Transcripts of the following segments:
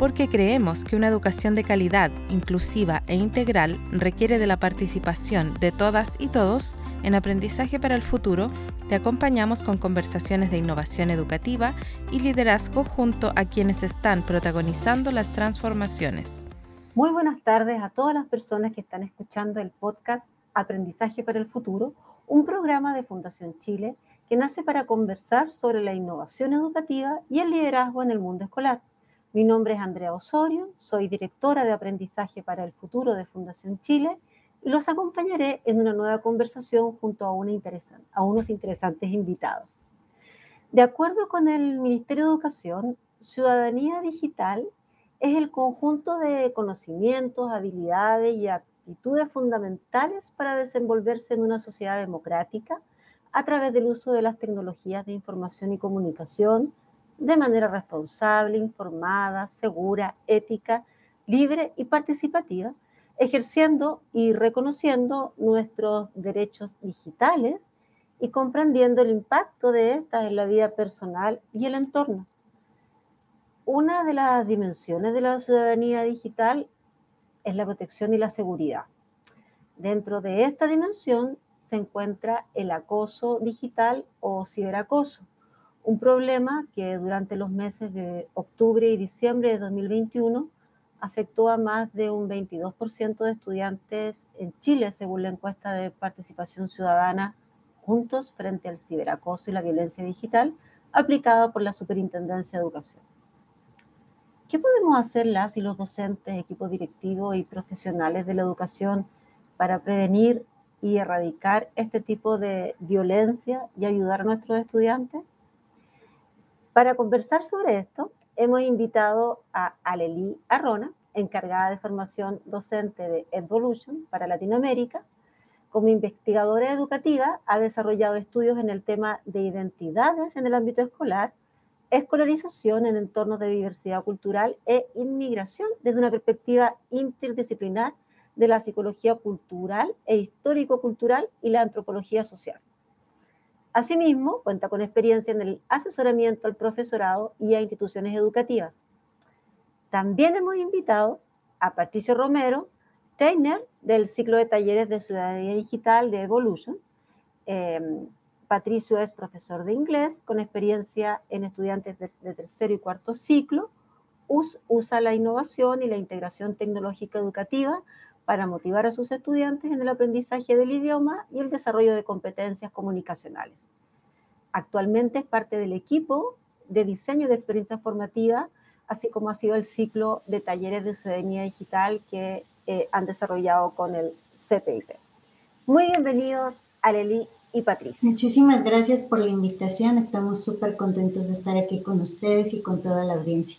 porque creemos que una educación de calidad, inclusiva e integral requiere de la participación de todas y todos en aprendizaje para el futuro, te acompañamos con conversaciones de innovación educativa y liderazgo junto a quienes están protagonizando las transformaciones. Muy buenas tardes a todas las personas que están escuchando el podcast Aprendizaje para el Futuro, un programa de Fundación Chile que nace para conversar sobre la innovación educativa y el liderazgo en el mundo escolar. Mi nombre es Andrea Osorio, soy directora de Aprendizaje para el Futuro de Fundación Chile y los acompañaré en una nueva conversación junto a, una a unos interesantes invitados. De acuerdo con el Ministerio de Educación, ciudadanía digital es el conjunto de conocimientos, habilidades y actitudes fundamentales para desenvolverse en una sociedad democrática a través del uso de las tecnologías de información y comunicación, de manera responsable, informada, segura, ética, libre y participativa, ejerciendo y reconociendo nuestros derechos digitales y comprendiendo el impacto de estas en la vida personal y el entorno. Una de las dimensiones de la ciudadanía digital es la protección y la seguridad. Dentro de esta dimensión se encuentra el acoso digital o ciberacoso, un problema que durante los meses de octubre y diciembre de 2021 afectó a más de un 22% de estudiantes en Chile, según la encuesta de participación ciudadana Juntos frente al ciberacoso y la violencia digital, aplicada por la Superintendencia de Educación. ¿Qué podemos hacer las y los docentes, equipos directivos y profesionales de la educación para prevenir y erradicar este tipo de violencia y ayudar a nuestros estudiantes? Para conversar sobre esto, hemos invitado a Aleli Arrona, encargada de formación docente de Evolution para Latinoamérica. Como investigadora educativa, ha desarrollado estudios en el tema de identidades en el ámbito escolar, escolarización en entornos de diversidad cultural e inmigración desde una perspectiva interdisciplinar de la psicología cultural e histórico-cultural y la antropología social. Asimismo, cuenta con experiencia en el asesoramiento al profesorado y a instituciones educativas. También hemos invitado a Patricio Romero, trainer del ciclo de talleres de ciudadanía digital de Evolution. Em, Patricio es profesor de inglés con experiencia en estudiantes de, de tercero y cuarto ciclo. usa la innovación y la integración tecnológica educativa para motivar a sus estudiantes en el aprendizaje del idioma y el desarrollo de competencias comunicacionales. Actualmente es parte del equipo de diseño de experiencias formativas, así como ha sido el ciclo de talleres de ciudadanía digital que eh, han desarrollado con el CPIP. Muy bienvenidos, Areli y Patricia. Muchísimas gracias por la invitación. Estamos súper contentos de estar aquí con ustedes y con toda la audiencia.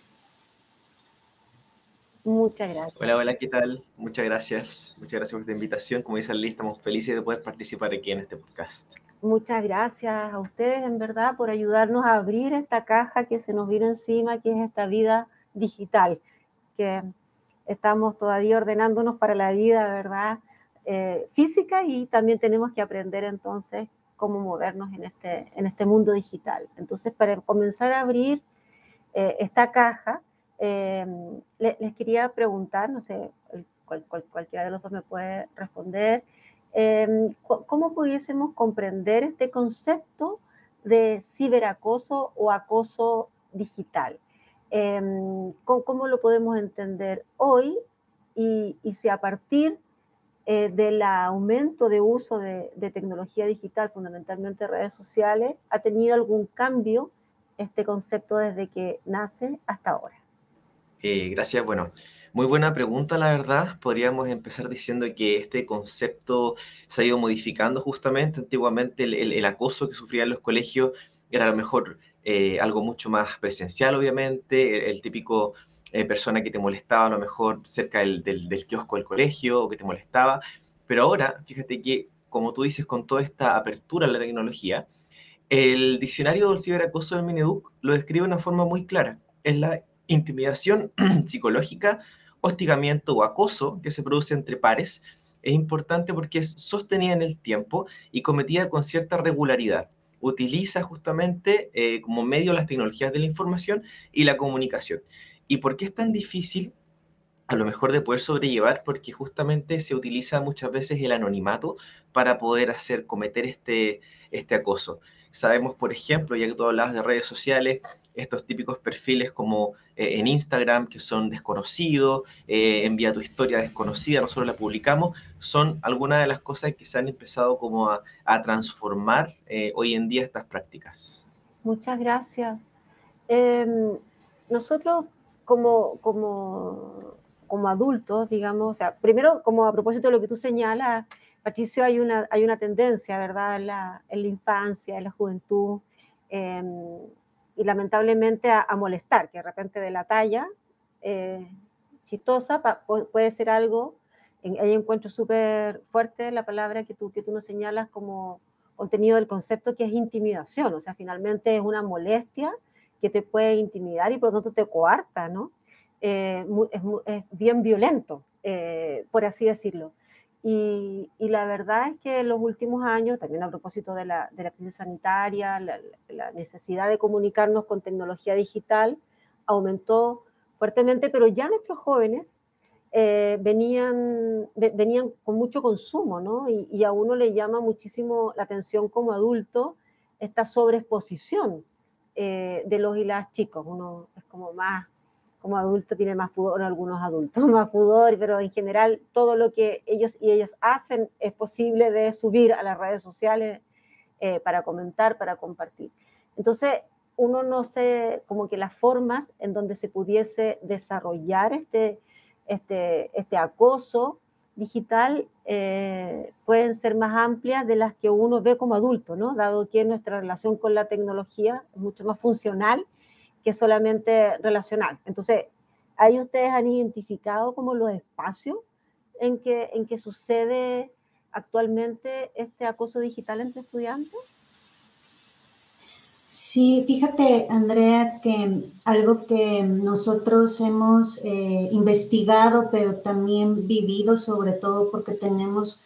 Muchas gracias. Hola, hola, ¿qué tal? Muchas gracias. Muchas gracias por esta invitación. Como dice Ali, estamos felices de poder participar aquí en este podcast. Muchas gracias a ustedes, en verdad, por ayudarnos a abrir esta caja que se nos vino encima, que es esta vida digital, que estamos todavía ordenándonos para la vida, ¿verdad? Eh, física y también tenemos que aprender entonces cómo movernos en este, en este mundo digital. Entonces, para comenzar a abrir eh, esta caja, eh, les, quería preguntar, no sé, cualquiera de los dos me puede responder, eh, ¿cómo pudiésemos comprender este concepto de ciberacoso o acoso digital? Eh, ¿cómo, lo podemos entender hoy? Y, si a partir del aumento de uso de, de, tecnología digital, fundamentalmente redes sociales, ha tenido algún cambio este concepto desde que nace hasta ahora. Eh, gracias. Bueno, muy buena pregunta, la verdad. Podríamos empezar diciendo que este concepto se ha ido modificando justamente. Antiguamente el, acoso que sufrían los colegios era a lo mejor eh, algo mucho más presencial, obviamente. El, típico eh, persona que te molestaba a lo mejor cerca del, del, kiosco del colegio o que te molestaba. Pero ahora, fíjate que, como tú dices, con toda esta apertura a la tecnología, el diccionario del ciberacoso del Mineduc lo describe de una forma muy clara. Es la intimidación psicológica, hostigamiento o acoso que se produce entre pares es importante porque es sostenida en el tiempo y cometida con cierta regularidad. Utiliza justamente eh, como medio las tecnologías de la información y la comunicación. ¿Y por qué es tan difícil? a lo mejor de poder sobrellevar porque justamente se utiliza muchas veces el anonimato para poder hacer cometer este, este acoso. Sabemos, por ejemplo, ya que tú hablabas de redes sociales, estos típicos perfiles como eh, en Instagram, que son desconocidos, eh, envía tu historia desconocida, nosotros la publicamos, son algunas de las cosas que se han empezado como a, transformar eh, hoy en día estas prácticas. Muchas gracias. Em, nosotros como, como, como adultos, digamos, primero, como a propósito de lo que tú señalas, Patricio, hay una, hay una tendencia, ¿verdad?, en la, en la infancia, en la juventud, em, y lamentablemente a, molestar, que de repente de la talla eh, chistosa puede ser algo, en, ahí encuentro súper fuerte la palabra que tú, que tú nos señalas como contenido del concepto que es intimidación, o sea, finalmente es una molestia que te puede intimidar y por lo tanto te coarta, ¿no? Eh, es, es, bien violento, eh, por así decirlo. Y, la verdad es que en los últimos años, también a propósito de la, de crisis sanitaria, la, necesidad de comunicarnos con tecnología digital aumentó fuertemente, pero ya nuestros jóvenes eh, venían, venían con mucho consumo, ¿no? Y, a uno le llama muchísimo la atención como adulto esta sobreexposición eh, de los y las chicos. Uno es como más como adulto tiene más pudor, algunos adultos más pudor, pero en general todo lo que ellos y ellas hacen es posible de subir a las redes sociales eh, para comentar, para compartir. Entonces, uno no sé, como que las formas en donde se pudiese desarrollar este, este, este acoso digital eh, pueden ser más amplias de las que uno ve como adulto, ¿no? Dado que nuestra relación con la tecnología es mucho más funcional que solamente relacional. Entonces, ahí ustedes han identificado como los espacios en que, en que sucede actualmente este acoso digital entre estudiantes. Sí, fíjate, Andrea, que algo que nosotros hemos eh, investigado, pero también vivido, sobre todo porque tenemos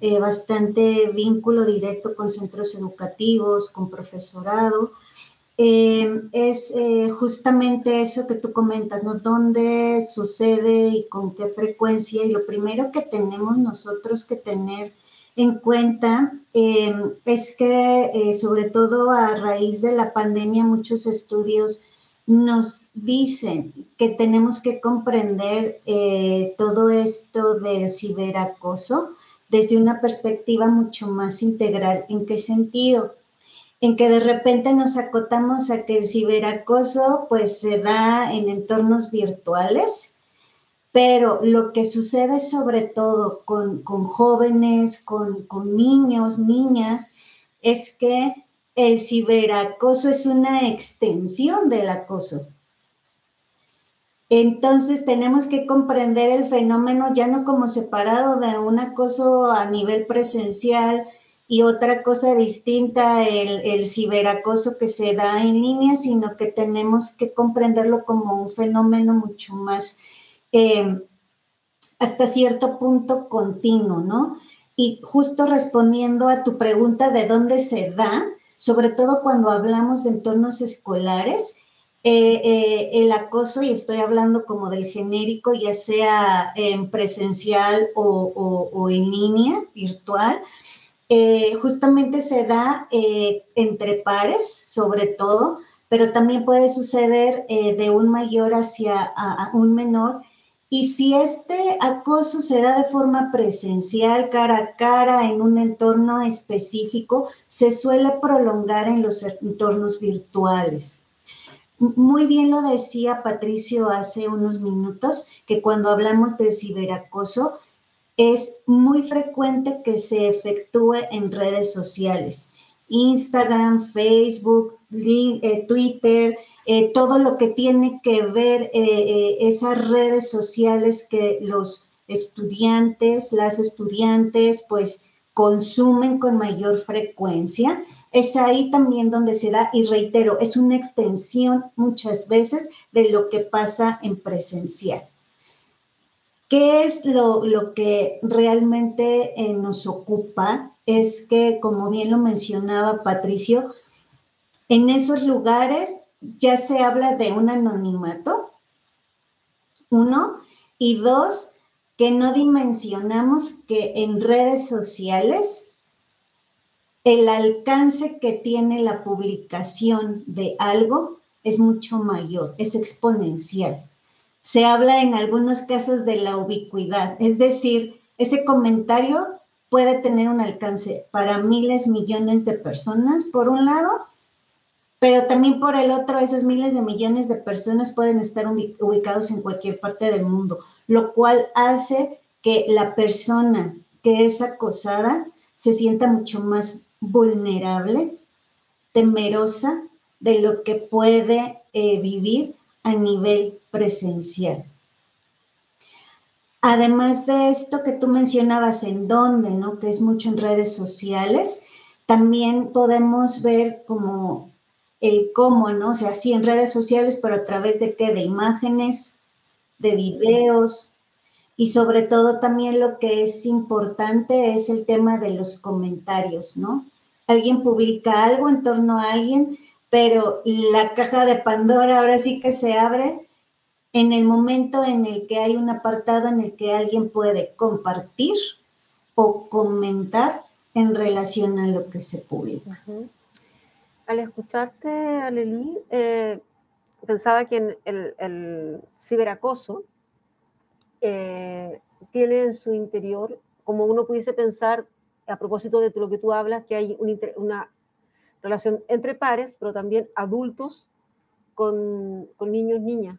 eh, bastante vínculo directo con centros educativos, con profesorado, eh, es eh, justamente eso que tú comentas, ¿no? ¿Dónde sucede y con qué frecuencia? Y lo primero que tenemos nosotros que tener en cuenta em, es que, eh, sobre todo a raíz de la pandemia, muchos estudios nos dicen que tenemos que comprender todo esto del ciberacoso desde una perspectiva mucho más integral. ¿En qué sentido? En que de repente nos acotamos a que el ciberacoso pues se da en entornos virtuales, pero lo que sucede sobre todo con, jóvenes, con, con niños, niñas, es que el ciberacoso es una extensión del acoso. Entonces tenemos que comprender el fenómeno ya no como separado de un acoso a nivel presencial, y otra cosa distinta, el, ciberacoso que se da en línea, sino que tenemos que comprenderlo como un fenómeno mucho más, eh, hasta cierto punto continuo, ¿no? Y justo respondiendo a tu pregunta de dónde se da, sobre todo cuando hablamos de entornos escolares, eh, eh, el acoso, y estoy hablando como del genérico, ya sea en presencial o en línea, virtual, eh, justamente se da eh, entre pares, sobre todo, pero también puede suceder eh, de un mayor hacia un menor. Y si este acoso se da de forma presencial, cara a cara, en un entorno específico, se suele prolongar en los entornos virtuales. Muy bien lo decía Patricio hace unos minutos, que cuando hablamos de ciberacoso, es muy frecuente que se efectúe en redes sociales. Instagram, Facebook, eh, Twitter, eh, todo lo que tiene que ver eh, esas redes sociales que los estudiantes, las estudiantes, pues consumen con mayor frecuencia. Es ahí también donde se da, y reitero, es una extensión muchas veces de lo que pasa en presencial. ¿Qué es lo, que realmente eh, nos ocupa? Es que, como bien lo mencionaba Patricio, en esos lugares ya se habla de un anonimato, Uno. Y dos, que no dimensionamos que en redes sociales el alcance que tiene la publicación de algo es mucho mayor, es exponencial. Se habla en algunos casos de la ubicuidad, es decir, ese comentario puede tener un alcance para miles, millones de personas, por un lado, pero también por el otro, esos miles de millones de personas pueden estar ubicados en cualquier parte del mundo, lo cual hace que la persona que es acosada se sienta mucho más vulnerable, temerosa de lo que puede eh, vivir a nivel presencial. Además de esto que tú mencionabas en dónde, ¿no? Que es mucho en redes sociales, también podemos ver como el cómo, ¿no? O sea, sí en redes sociales, pero a través de qué? De imágenes, de videos y sobre todo también lo que es importante es el tema de los comentarios, ¿no? Alguien publica algo en torno a alguien, pero la caja de Pandora ahora sí que se abre en el momento en el que hay un apartado en el que alguien puede compartir o comentar en relación a lo que se publica. Al escucharte, Aleli, eh, pensaba que el, ciberacoso eh, tiene en su interior, como uno pudiese pensar, a propósito de lo que tú hablas, que hay una relación entre pares, pero también adultos con, con niños, niñas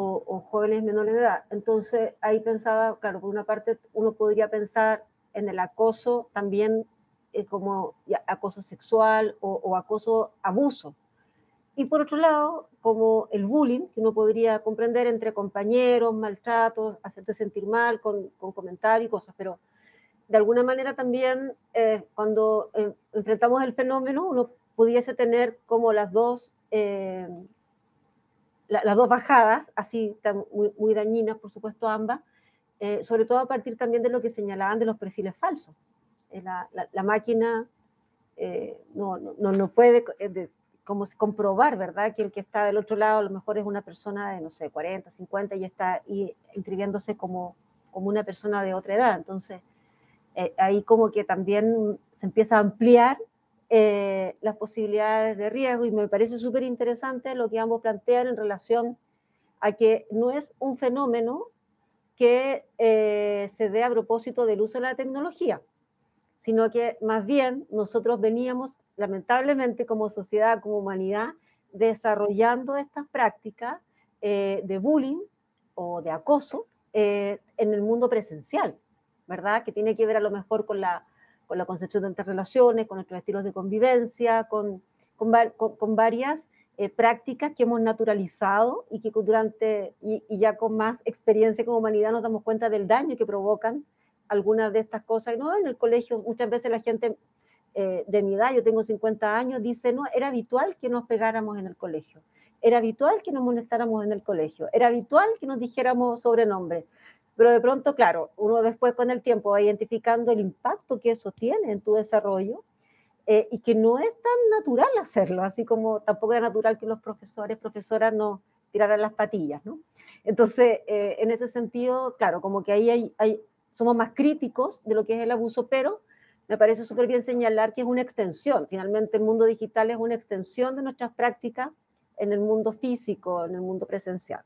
o, jóvenes menores de edad. Entonces ahí pensaba, claro, por una parte uno podría pensar en el acoso también eh, como acoso sexual o, acoso abuso. Y por otro lado, como el bullying, que uno podría comprender entre compañeros, maltratos, hacerte sentir mal con, con comentarios y cosas, pero de alguna manera también eh, cuando eh, enfrentamos el fenómeno, uno pudiese tener como las dos las dos bajadas, así muy, muy, dañinas, por supuesto, ambas, eh, sobre todo a partir también de lo que señalaban de los perfiles falsos. Eh, la, la, máquina eh, no, no, no, puede como comprobar, ¿verdad?, que el que está del otro lado a lo mejor es una persona de, no sé, 40, 50 y está y, inscribiéndose como, como una persona de otra edad. Entonces, ahí como que también se empieza a ampliar eh, las posibilidades de riesgo y me parece súper interesante lo que ambos plantean en relación a que no es un fenómeno que eh, se dé a propósito del uso de la tecnología, sino que más bien nosotros veníamos, lamentablemente, como sociedad, como humanidad, desarrollando estas prácticas eh, de bullying o de acoso en el mundo presencial, ¿verdad? Que tiene que ver a lo mejor con la con la concepción de interrelaciones, con nuestros estilos de convivencia, con, con, varias eh, prácticas que hemos naturalizado y que durante, y, ya con más experiencia como humanidad nos damos cuenta del daño que provocan algunas de estas cosas. ¿no? En el colegio muchas veces la gente eh, de mi edad, yo tengo 50 años, dice, no, era habitual que nos pegáramos en el colegio, era habitual que nos molestáramos en el colegio, era habitual que nos dijéramos sobrenombres, pero de pronto, claro, uno después con el tiempo va identificando el impacto que eso tiene en tu desarrollo eh, y que no es tan natural hacerlo, así como tampoco era natural que los profesores, profesoras no tiraran las patillas, ¿no? Entonces, eh, en ese sentido, claro, como que ahí hay, hay, somos más críticos de lo que es el abuso, pero me parece súper bien señalar que es una extensión. Finalmente, el mundo digital es una extensión de nuestras prácticas en el mundo físico, en el mundo presencial.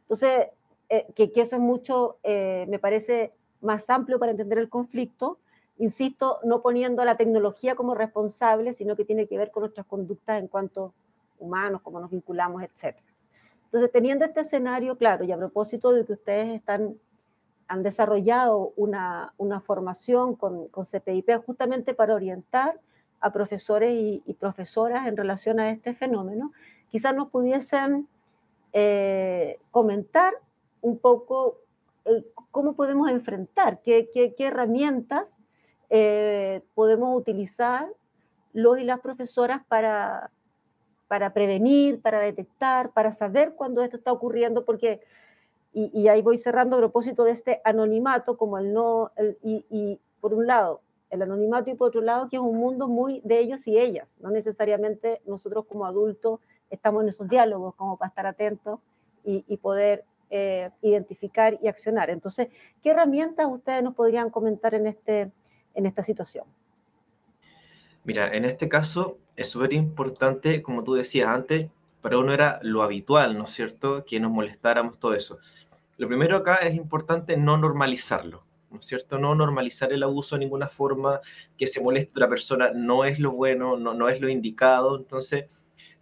Entonces, eh, que, eso es mucho, eh, me parece más amplio para entender el conflicto, insisto, no poniendo a la tecnología como responsable, sino que tiene que ver con nuestras conductas en cuanto humanos, cómo nos vinculamos, etc. Entonces, teniendo este escenario claro, y a propósito de que ustedes están, han desarrollado una, una formación con, con, CPIP justamente para orientar a profesores y, profesoras en relación a este fenómeno, quizás nos pudiesen eh, comentar un poco eh, cómo podemos enfrentar, qué, qué, herramientas eh, podemos utilizar los y las profesoras para, para prevenir, para detectar, para saber cuándo esto está ocurriendo, porque, y, ahí voy cerrando a propósito de este anonimato, como el no, y, por un lado, el anonimato y por otro lado, que es un mundo muy de ellos y ellas, no necesariamente nosotros como adultos estamos en esos diálogos como para estar atentos y poder eh, identificar y accionar. Entonces, ¿qué herramientas ustedes nos podrían comentar en, este, en esta situación? Mira, en este caso es súper importante, como tú decías antes, para uno era lo habitual, ¿no es cierto?, que nos molestáramos todo eso. Lo primero acá es importante no normalizarlo, ¿no es cierto? No normalizar el abuso de ninguna forma, que se moleste a otra persona no es lo bueno, no, no es lo indicado. Entonces,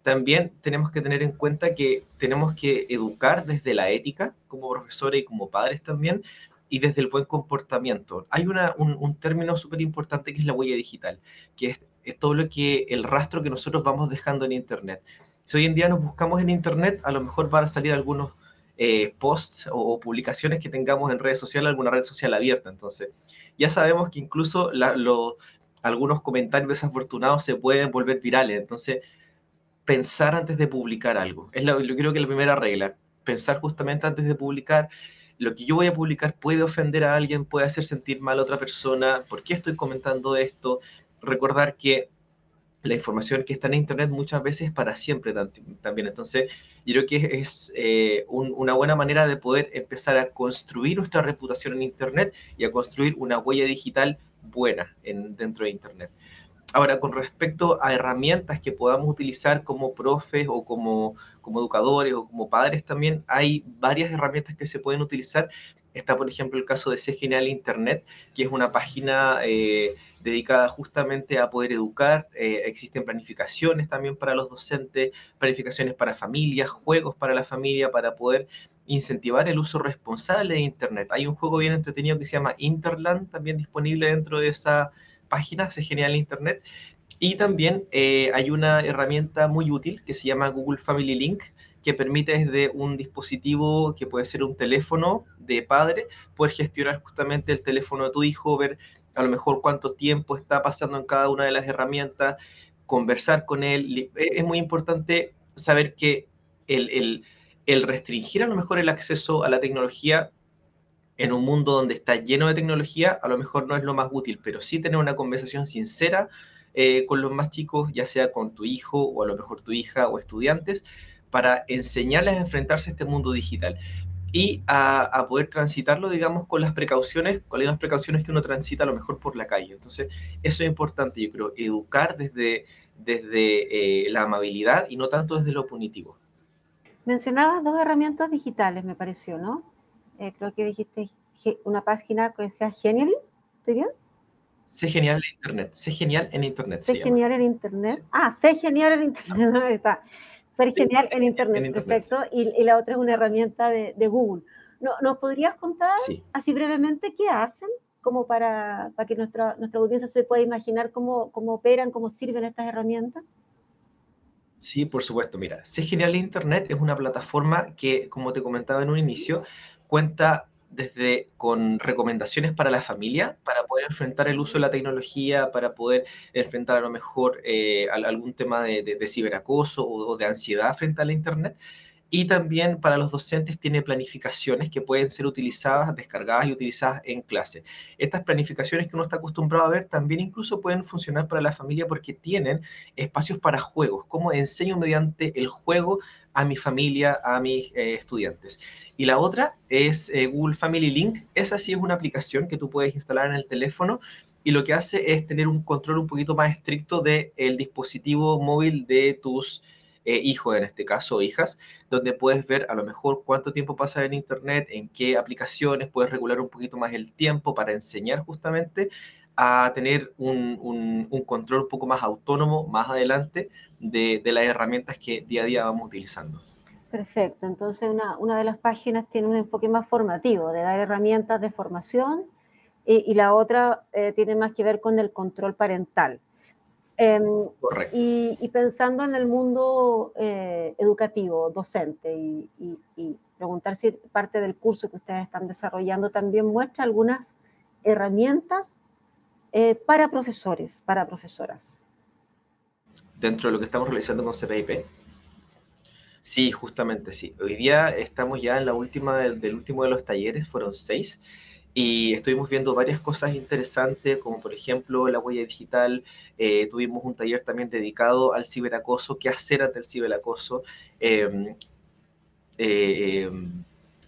también tenemos que tener en cuenta que tenemos que educar desde la ética como profesores y como padres también y desde el buen comportamiento. Hay una, un, término súper importante que es la huella digital, que es, todo lo que el rastro que nosotros vamos dejando en Internet. Si hoy en día nos buscamos en Internet, a lo mejor van a salir algunos eh, posts o, publicaciones que tengamos en redes sociales, alguna red social abierta. Entonces, ya sabemos que incluso algunos comentarios desafortunados se pueden volver virales. Entonces, pensar antes de publicar algo. Es lo, yo creo que la primera regla. Pensar justamente antes de publicar. Lo que yo voy a publicar puede ofender a alguien, puede hacer sentir mal a otra persona. ¿Por qué estoy comentando esto? Recordar que la información que está en Internet muchas veces es para siempre también. Entonces, yo creo que es eh, una buena manera de poder empezar a construir nuestra reputación en Internet y a construir una huella digital buena en, dentro de Internet. Ahora, con respecto a herramientas que podamos utilizar como profes o como, como educadores o como padres también, hay varias herramientas que se pueden utilizar. Está, por ejemplo, el caso de C Genial Internet, que es una página eh, dedicada justamente a poder educar. Eh, existen planificaciones también para los docentes, planificaciones para familias, juegos para la familia, para poder incentivar el uso responsable de Internet. Hay un juego bien entretenido que se llama Interland, también disponible dentro de esa página, Se Genial Internet. Y también eh, hay una herramienta muy útil que se llama Google Family Link, que permite desde un dispositivo que puede ser un teléfono de padre, poder gestionar justamente el teléfono de tu hijo, ver a lo mejor cuánto tiempo está pasando en cada una de las herramientas, conversar con él. E, es muy importante saber que el, restringir a lo mejor el acceso a la tecnología en un mundo donde está lleno de tecnología, a lo mejor no es lo más útil, pero sí tener una conversación sincera eh, con los más chicos, ya sea con tu hijo o a lo mejor tu hija o estudiantes, para enseñarles a enfrentarse a este mundo digital y a, poder transitarlo, digamos, con las precauciones, con las precauciones que uno transita a lo mejor por la calle. Entonces, eso es importante, yo creo, educar desde, desde eh, la amabilidad y no tanto desde lo punitivo. Mencionabas dos herramientas digitales, me pareció, ¿no? Eh, creo que dijiste una página que sea Genial, ¿estoy bien? Sé genial en Internet, sé genial en Internet. Sé genial en Internet. Ah, sé genial en Internet, está ser genial en Internet, perfecto. Y, la otra es una herramienta de, Google. ¿No, ¿Nos podrías contar así brevemente qué hacen? Como para, para que nuestra, nuestra audiencia se pueda imaginar cómo, cómo operan, cómo sirven estas herramientas. Sí, por supuesto. Mira, Sé Genial Internet es una plataforma que, como te comentaba en un inicio, cuenta desde con recomendaciones para la familia, para poder enfrentar el uso de la tecnología, para poder enfrentar a lo mejor eh, algún tema de, ciberacoso o, de ansiedad frente a la Internet. Y también para los docentes tiene planificaciones que pueden ser utilizadas, descargadas y utilizadas en clase. Estas planificaciones que uno está acostumbrado a ver también incluso pueden funcionar para la familia porque tienen espacios para juegos, como enseño mediante el juego a mi familia, a mis eh, estudiantes. Y la otra es eh, Google Family Link. Esa sí es una aplicación que tú puedes instalar en el teléfono y lo que hace es tener un control un poquito más estricto del el dispositivo móvil de tus eh, hijos, en este caso, hijas, donde puedes ver a lo mejor cuánto tiempo pasa en Internet, en qué aplicaciones, puedes regular un poquito más el tiempo para enseñar justamente a tener un, control un poco más autónomo más adelante de, de, las herramientas que día a día vamos utilizando. Perfecto, entonces una, una, de las páginas tiene un enfoque más formativo, de dar herramientas de formación, y, la otra eh, tiene más que ver con el control parental. Em, Correcto. Y, pensando en el mundo eh, educativo, docente, y, y, preguntar si parte del curso que ustedes están desarrollando también muestra algunas herramientas eh, para profesores, para profesoras. Dentro de lo que estamos realizando con CPIP. Sí, justamente sí. Hoy día estamos ya en la última del, último de los talleres, fueron seis, y estuvimos viendo varias cosas interesantes, como por ejemplo la huella digital. Eh, tuvimos un taller también dedicado al ciberacoso, qué hacer ante el ciberacoso. Em, eh, em,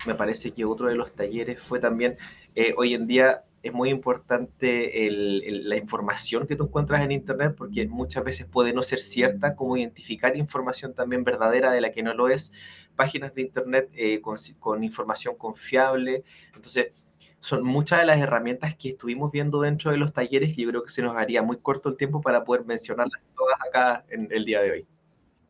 me parece que otro de los talleres fue también, eh, hoy en día es muy importante la información que tú encuentras en Internet porque muchas veces puede no ser cierta, cómo identificar información también verdadera de la que no lo es, páginas de Internet eh, con, información confiable. Entonces, son muchas de las herramientas que estuvimos viendo dentro de los talleres que yo creo que se nos haría muy corto el tiempo para poder mencionarlas todas acá en el día de hoy.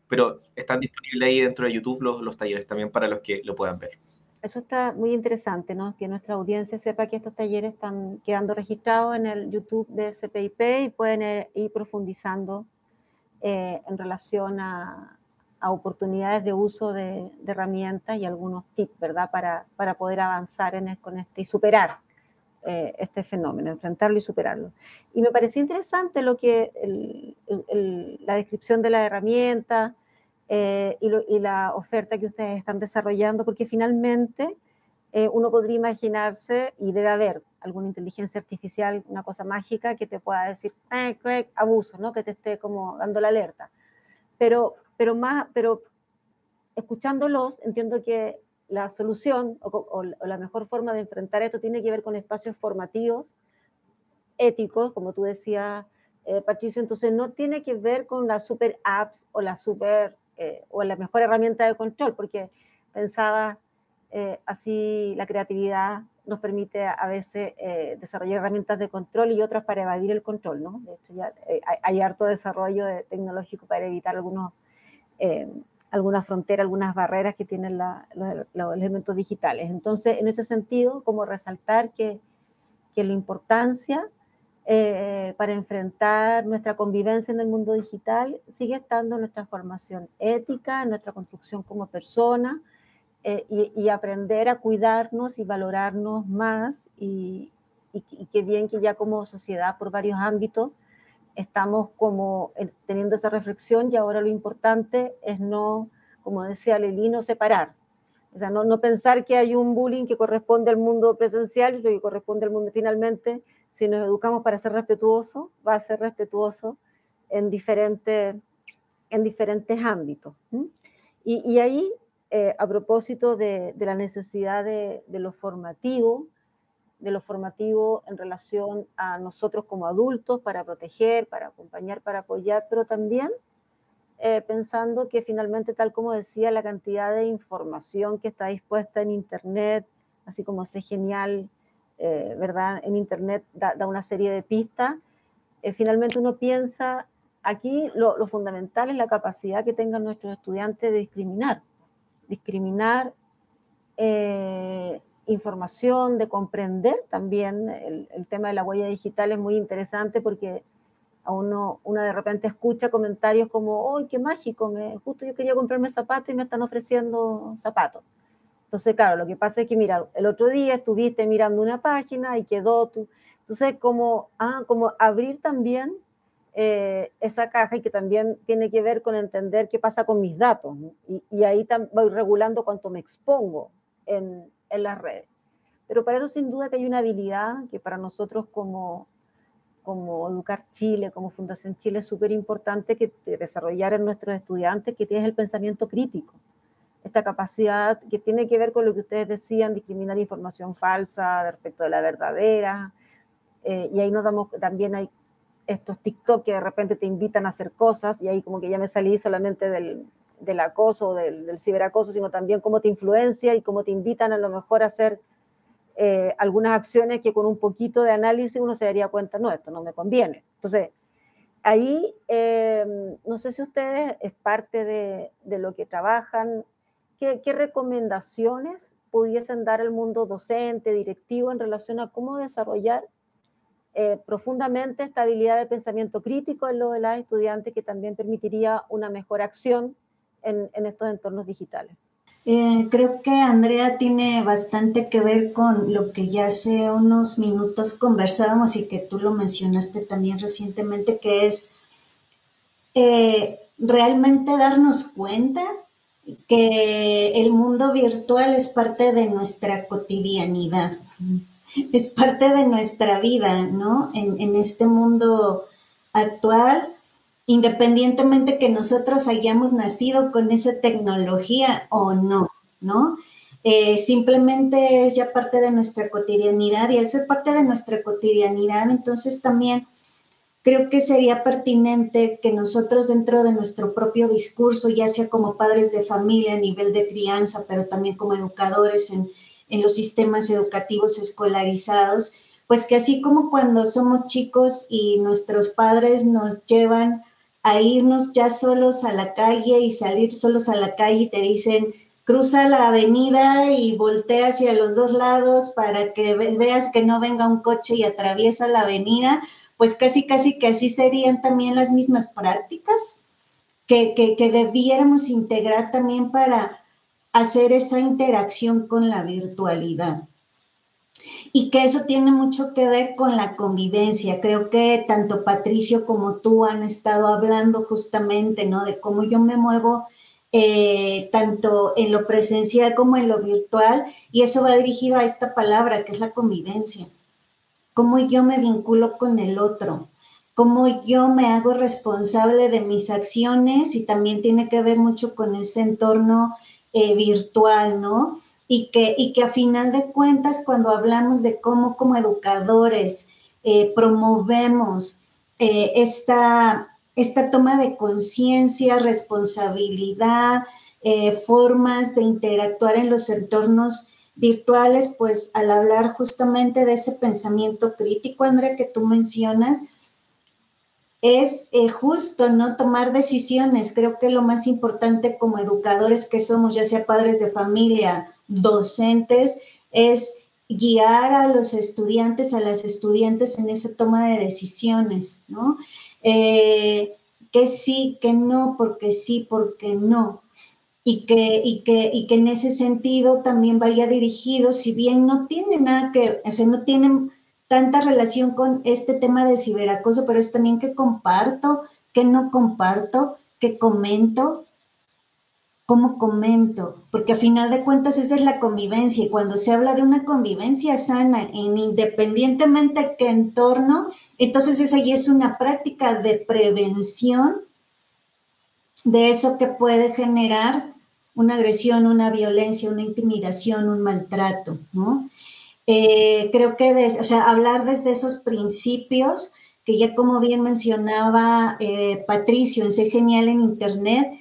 Pero están disponibles ahí dentro de YouTube los, los talleres también para los que lo puedan ver. Eso está muy interesante, ¿no? Que nuestra audiencia sepa que estos talleres están quedando registrados en el YouTube de CPIP y pueden eh, ir profundizando eh, en relación a, oportunidades de uso de, herramientas y algunos tips, ¿verdad? Para, para poder avanzar en con este y superar eh, este fenómeno, enfrentarlo y superarlo. Y me pareció interesante lo que la descripción de la herramienta, eh, y, la oferta que ustedes están desarrollando, porque finalmente eh, uno podría imaginarse, y debe haber alguna inteligencia artificial, una cosa mágica que te pueda decir, eh, Craig, abuso, ¿no? que te esté como dando la alerta. Pero, pero, más, pero escuchándolos, entiendo que la solución o, o, la mejor forma de enfrentar esto tiene que ver con espacios formativos, éticos, como tú decías, eh, Patricio, entonces no tiene que ver con las super apps o las super eh, o la mejor herramienta de control, porque pensaba eh, así la creatividad nos permite a, veces eh, desarrollar herramientas de control y otras para evadir el control, ¿no? De hecho, ya hay, harto desarrollo tecnológico para evitar algunos, algunas fronteras, algunas barreras que tienen los, los, elementos digitales. Entonces, en ese sentido, como resaltar que, que la importancia eh, para enfrentar nuestra convivencia en el mundo digital sigue estando nuestra formación ética, nuestra construcción como persona eh, y, aprender a cuidarnos y valorarnos más y, y, y, qué bien que ya como sociedad por varios ámbitos estamos como eh, teniendo esa reflexión y ahora lo importante es no, como decía Lelino, separar. O sea, no, no pensar que hay un bullying que corresponde al mundo presencial y que corresponde al mundo finalmente si nos educamos para ser respetuosos, va a ser respetuoso en, diferentes en diferentes ámbitos. Y, ahí, eh, a propósito de, la necesidad de, lo formativo, de lo formativo en relación a nosotros como adultos, para proteger, para acompañar, para apoyar, pero también eh, pensando que finalmente, tal como decía, la cantidad de información que está dispuesta en Internet, así como sé genial eh, ¿verdad? En Internet da, una serie de pistas. Eh, finalmente uno piensa, aquí lo, fundamental es la capacidad que tengan nuestros estudiantes de discriminar. Discriminar eh, información, de comprender también. El, tema de la huella digital es muy interesante porque a uno, uno de repente escucha comentarios como, ¡ay, qué mágico! Me, justo yo quería comprarme zapatos y me están ofreciendo zapatos. Entonces, claro, lo que pasa es que, mira, el otro día estuviste mirando una página y quedó tu... Entonces, como, ah, como abrir también eh, esa caja y que también tiene que ver con entender qué pasa con mis datos. Y, ahí voy regulando cuánto me expongo en, en las redes. Pero para eso sin duda que hay una habilidad que para nosotros como, como Educar Chile, como Fundación Chile, es súper importante que desarrollar en nuestros estudiantes, que tienes el pensamiento crítico esta capacidad que tiene que ver con lo que ustedes decían, discriminar información falsa respecto de la verdadera. Eh, y ahí nos damos, también hay estos TikTok que de repente te invitan a hacer cosas y ahí como que ya me salí solamente del, del acoso, del, del, ciberacoso, sino también cómo te influencia y cómo te invitan a lo mejor a hacer eh, algunas acciones que con un poquito de análisis uno se daría cuenta, no, esto no me conviene. Entonces, ahí, eh, no sé si ustedes es parte de, de, lo que trabajan, ¿qué, recomendaciones pudiesen dar el mundo docente, directivo en relación a cómo desarrollar eh, profundamente esta habilidad de pensamiento crítico en lo de las estudiantes que también permitiría una mejor acción en, estos entornos digitales. Eh, creo que Andrea tiene bastante que ver con lo que ya hace unos minutos conversábamos y que tú lo mencionaste también recientemente, que es eh, realmente darnos cuenta que el mundo virtual es parte de nuestra cotidianidad, es parte de nuestra vida, ¿no? En, este mundo actual, independientemente que nosotros hayamos nacido con esa tecnología o no, ¿no? eh, simplemente es ya parte de nuestra cotidianidad y al ser parte de nuestra cotidianidad, entonces también creo que sería pertinente que nosotros dentro de nuestro propio discurso, ya sea como padres de familia a nivel de crianza, pero también como educadores en, en los sistemas educativos escolarizados, pues que así como cuando somos chicos y nuestros padres nos llevan a irnos ya solos a la calle y salir solos a la calle y te dicen, cruza la avenida y voltea hacia los dos lados para que veas que no venga un coche y atraviesa la avenida, pues casi, casi que así serían también las mismas prácticas que, que debiéramos integrar también para hacer esa interacción con la virtualidad y que eso tiene mucho que ver con la convivencia. Creo que tanto Patricio como tú han estado hablando justamente, ¿no? De cómo yo me muevo eh, tanto en lo presencial como en lo virtual, y eso va dirigido a esta palabra que es la convivencia. Cómo yo me vinculo con el otro, cómo yo me hago responsable de mis acciones y también tiene que ver mucho con ese entorno eh, virtual, ¿no? Y que, y que a final de cuentas, cuando hablamos de cómo como educadores eh, promovemos esta, esta toma de conciencia, responsabilidad, eh, formas de interactuar en los entornos virtuales, pues al hablar justamente de ese pensamiento crítico, Andrea, que tú mencionas, es eh, justo, ¿no? Tomar decisiones. Creo que lo más importante como educadores que somos, ya sea padres de familia, docentes, es guiar a los estudiantes, a las estudiantes en esa toma de decisiones, ¿no? Eh, que sí, que no, porque sí, porque no. Y que, y, que, y que en ese sentido también vaya dirigido, si bien no tiene nada que, o sea, no tienen tanta relación con este tema de ciberacoso, pero es también que comparto, que no comparto, que comento, ¿Cómo comento? Porque a final de cuentas esa es la convivencia y cuando se habla de una convivencia sana en independientemente qué entorno, entonces esa ya es una práctica de prevención de eso que puede generar una agresión, una violencia, una intimidación, un maltrato, ¿no? Eh, creo que, o sea, hablar desde esos principios, que ya como bien mencionaba eh, Patricio en Sé Genial en Internet,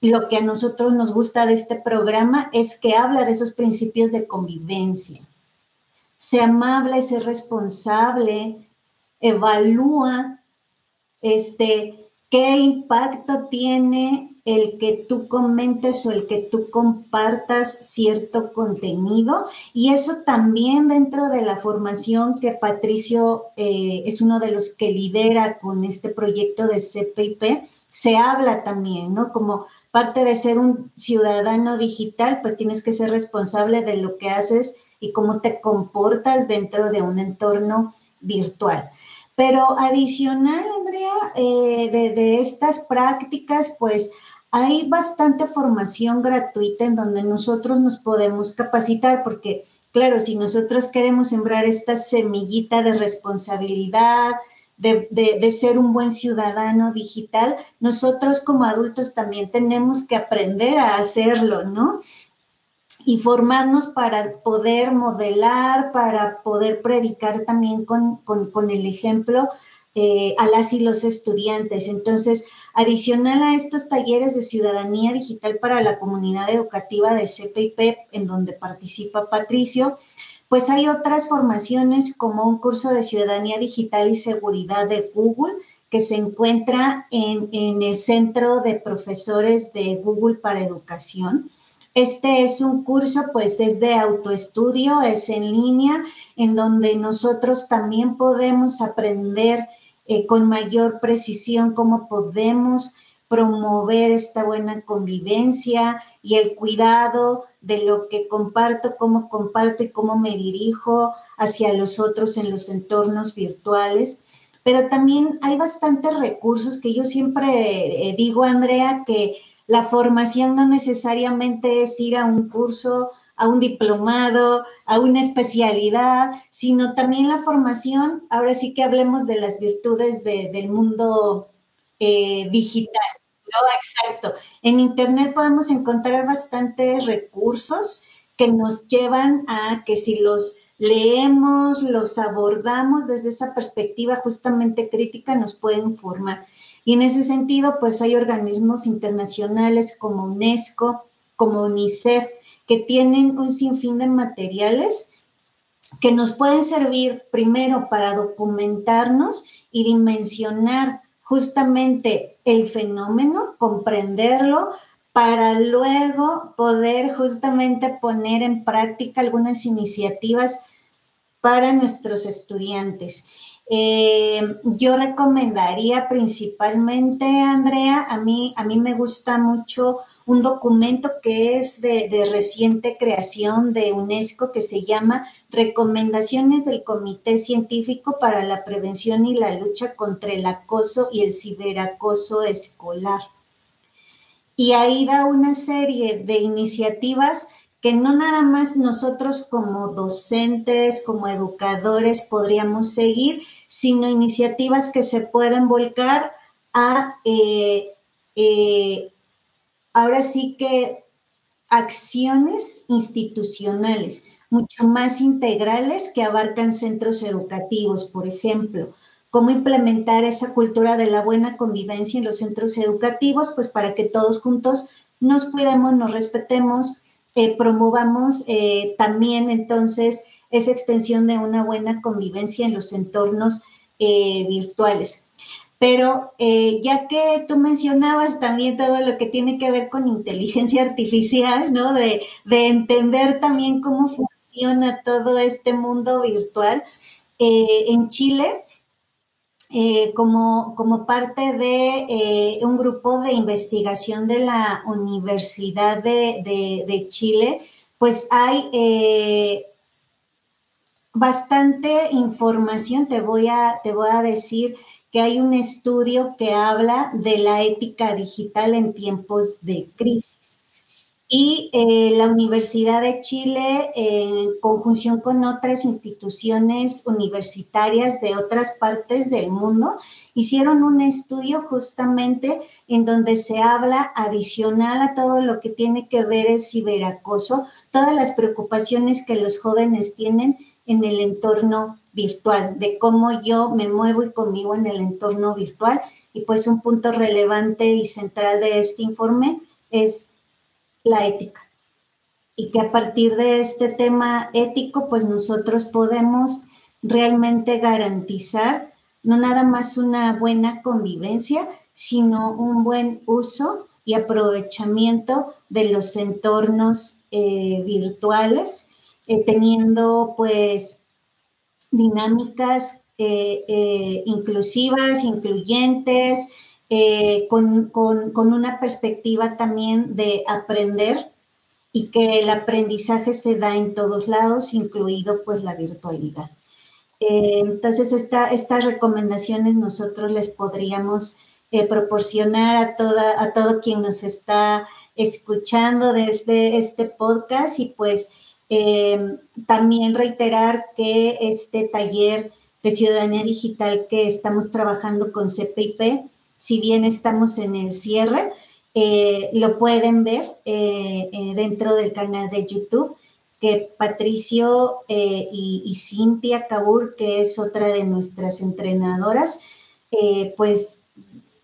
lo que a nosotros nos gusta de este programa es que habla de esos principios de convivencia. Sea amable, sea responsable, evalúa este, qué impacto tiene el que tú comentes o el que tú compartas cierto contenido. Y eso también dentro de la formación que Patricio eh, es uno de los que lidera con este proyecto de CPIP, se habla también, ¿no? Como parte de ser un ciudadano digital, pues tienes que ser responsable de lo que haces y cómo te comportas dentro de un entorno virtual. Pero adicional, Andrea, eh, de, de, estas prácticas, pues hay bastante formación gratuita en donde nosotros nos podemos capacitar, porque claro, si nosotros queremos sembrar esta semillita de responsabilidad, de, ser un buen ciudadano digital, nosotros como adultos también tenemos que aprender a hacerlo, ¿no? Y formarnos para poder modelar, para poder predicar también con, el ejemplo eh, a las y los estudiantes. Entonces, adicional a estos talleres de ciudadanía digital para la comunidad educativa de CPIP, en donde participa Patricio, pues hay otras formaciones como un curso de ciudadanía digital y seguridad de Google que se encuentra en, el Centro de Profesores de Google para Educación. Este es un curso, pues es de autoestudio, es en línea, en donde nosotros también podemos aprender eh, con mayor precisión cómo podemos promover esta buena convivencia y el cuidado de lo que comparto, cómo comparto y cómo me dirijo hacia los otros en los entornos virtuales. Pero también hay bastantes recursos que yo siempre eh, digo, Andrea, que la formación no necesariamente es ir a un curso, a un diplomado, a una especialidad, sino también la formación, ahora sí que hablemos de las virtudes del mundo eh, digital. No, exacto. En Internet podemos encontrar bastantes recursos que nos llevan a que si los leemos, los abordamos desde esa perspectiva justamente crítica, nos pueden formar. Y en ese sentido, pues hay organismos internacionales como UNESCO, como UNICEF, que tienen un sinfín de materiales que nos pueden servir primero para documentarnos y dimensionar justamente el fenómeno, comprenderlo, para luego poder justamente poner en práctica algunas iniciativas para nuestros estudiantes. Eh, yo recomendaría principalmente, Andrea, a mí, a mí me gusta mucho un documento que es de, de, reciente creación de UNESCO que se llama Recomendaciones del Comité Científico para la Prevención y la Lucha contra el Acoso y el Ciberacoso Escolar. Y ahí da una serie de iniciativas que no nada más nosotros como docentes, como educadores podríamos seguir, sino iniciativas que se pueden volcar a, eh, eh, ahora sí que acciones institucionales mucho más integrales que abarcan centros educativos, por ejemplo. Cómo implementar esa cultura de la buena convivencia en los centros educativos, pues para que todos juntos nos cuidemos, nos respetemos, eh, promovamos también entonces esa extensión de una buena convivencia en los entornos eh, virtuales. Pero ya que tú mencionabas también todo lo que tiene que ver con inteligencia artificial, ¿no? De, de entender también cómo funciona todo este mundo virtual, en Chile eh, como, como, parte de eh, un grupo de investigación de la Universidad de, Chile, pues hay eh, bastante información. Te voy, a, te voy a decir que hay un estudio que habla de la ética digital en tiempos de crisis y eh, la Universidad de Chile, en conjunción con otras instituciones universitarias de otras partes del mundo, hicieron un estudio justamente en donde se habla adicional a todo lo que tiene que ver el ciberacoso, todas las preocupaciones que los jóvenes tienen en el entorno virtual, de cómo yo me muevo y convivo en el entorno virtual. Y pues un punto relevante y central de este informe es la ética. Y que a partir de este tema ético, pues nosotros podemos realmente garantizar no nada más una buena convivencia, sino un buen uso y aprovechamiento de los entornos eh, virtuales, eh, teniendo pues dinámicas eh, inclusivas, incluyentes, eh, con, una perspectiva también de aprender y que el aprendizaje se da en todos lados, incluido pues la virtualidad. Eh, entonces, estas recomendaciones nosotros les podríamos eh, proporcionar a, toda, a todo quien nos está escuchando desde este podcast y pues también reiterar que este taller de ciudadanía digital que estamos trabajando con CPIP si bien estamos en el cierre, eh, lo pueden ver eh, eh, dentro del canal de YouTube, que Patricio y, Cintia Cabur, que es otra de nuestras entrenadoras, pues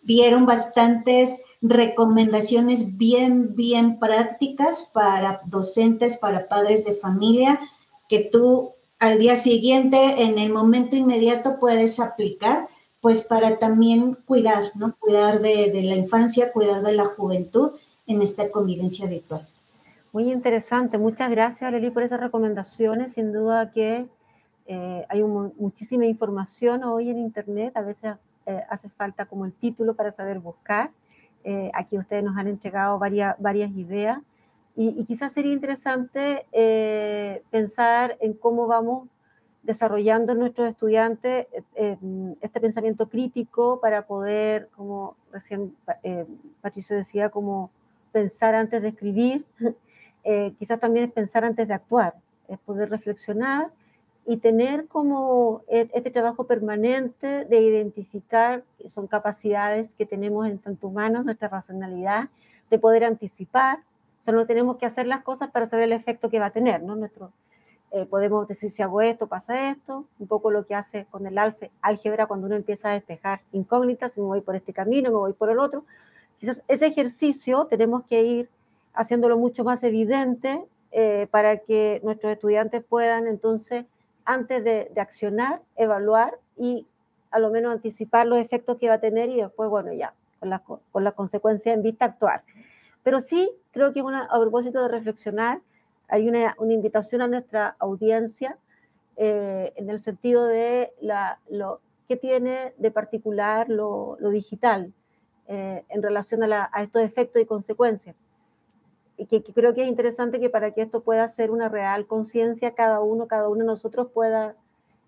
dieron bastantes recomendaciones bien, bien prácticas para docentes, para padres de familia, que tú al día siguiente, en el momento inmediato, puedes aplicar pues para también cuidar, ¿no? Cuidar de, la infancia, cuidar de la juventud en esta convivencia virtual. Muy interesante, muchas gracias Leli por esas recomendaciones, sin duda que eh, hay muchísima información hoy en Internet, a veces eh, hace falta como el título para saber buscar, eh, aquí ustedes nos han entregado varias, varias ideas y, y quizás sería interesante pensar en cómo vamos desarrollando en nuestros estudiantes eh, eh, este pensamiento crítico para poder, como recién eh, Patricio decía, como pensar antes de escribir, quizás también es pensar antes de actuar, es poder reflexionar y tener como este trabajo permanente de identificar, son capacidades que tenemos en tanto humanos, nuestra racionalidad, de poder anticipar Solo tenemos que hacer las cosas para saber el efecto que va a tener, ¿no? Nuestro, eh, podemos decir si hago esto, pasa esto, un poco lo que hace con el álgebra cuando uno empieza a despejar incógnitas, si me voy por este camino, me voy por el otro. Quizás ese ejercicio tenemos que ir haciéndolo mucho más evidente eh, para que nuestros estudiantes puedan entonces, antes de, accionar, evaluar y a lo menos anticipar los efectos que va a tener y después, bueno, ya, con las con la consecuencias en vista actuar. Pero sí, creo que a propósito de reflexionar, hay una, una invitación a nuestra audiencia eh, en el sentido de la, lo que tiene de particular lo, lo digital eh, en relación a, a, estos efectos y consecuencias. Y que, creo que es interesante que para que esto pueda ser una real conciencia, cada uno, cada uno de nosotros pueda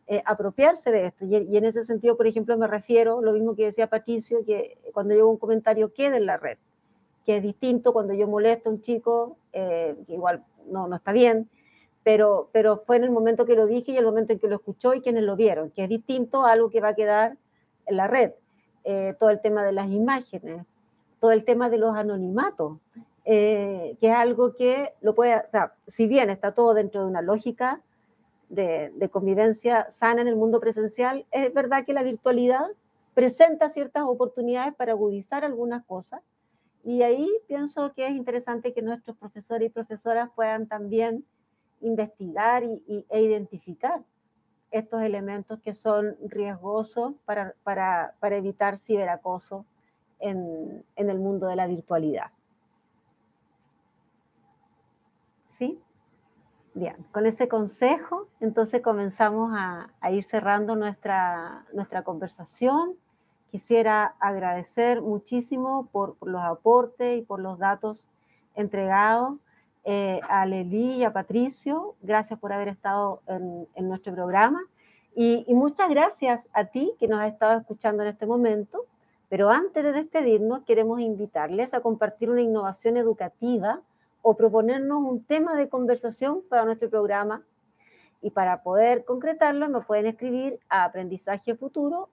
eh, apropiarse de esto. Y, y, en ese sentido, por ejemplo, me refiero, lo mismo que decía Patricio, que cuando llega un comentario queda en la red, que es distinto cuando yo molesto a un chico, que igual no, no está bien, pero, pero fue en el momento que lo dije y el momento en que lo escuchó y quienes lo vieron, que es distinto a algo que va a quedar en la red. Eh, todo el tema de las imágenes, todo el tema de los anonimatos, eh, que es algo que lo puede, o sea, si bien está todo dentro de una lógica de, convivencia sana en el mundo presencial, es verdad que la virtualidad presenta ciertas oportunidades para agudizar algunas cosas y ahí pienso que es interesante que nuestros profesores y profesoras puedan también investigar y, e identificar estos elementos que son riesgosos para, evitar ciberacoso en, el mundo de la virtualidad. ¿Sí? Bien, con ese consejo, entonces comenzamos a, a ir cerrando nuestra, nuestra conversación Quisiera agradecer muchísimo por, los aportes y por los datos entregados eh, a Leli y a Patricio. Gracias por haber estado en, nuestro programa. Y, y, muchas gracias a ti que nos has estado escuchando en este momento. Pero antes de despedirnos, queremos invitarles a compartir una innovación educativa o proponernos un tema de conversación para nuestro programa. Y para poder concretarlo, nos pueden escribir a aprendizajefuturo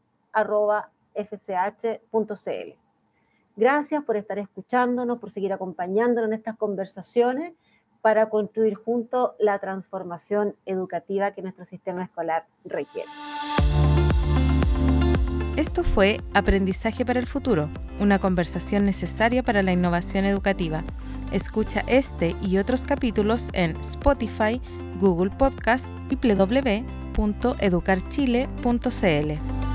fch.cl. Gracias por estar escuchándonos, por seguir acompañándonos en estas conversaciones para construir juntos la transformación educativa que nuestro sistema escolar requiere. Esto fue Aprendizaje para el Futuro, una conversación necesaria para la innovación educativa. Escucha este y otros capítulos en Spotify, Google Podcast y www.educarchile.cl.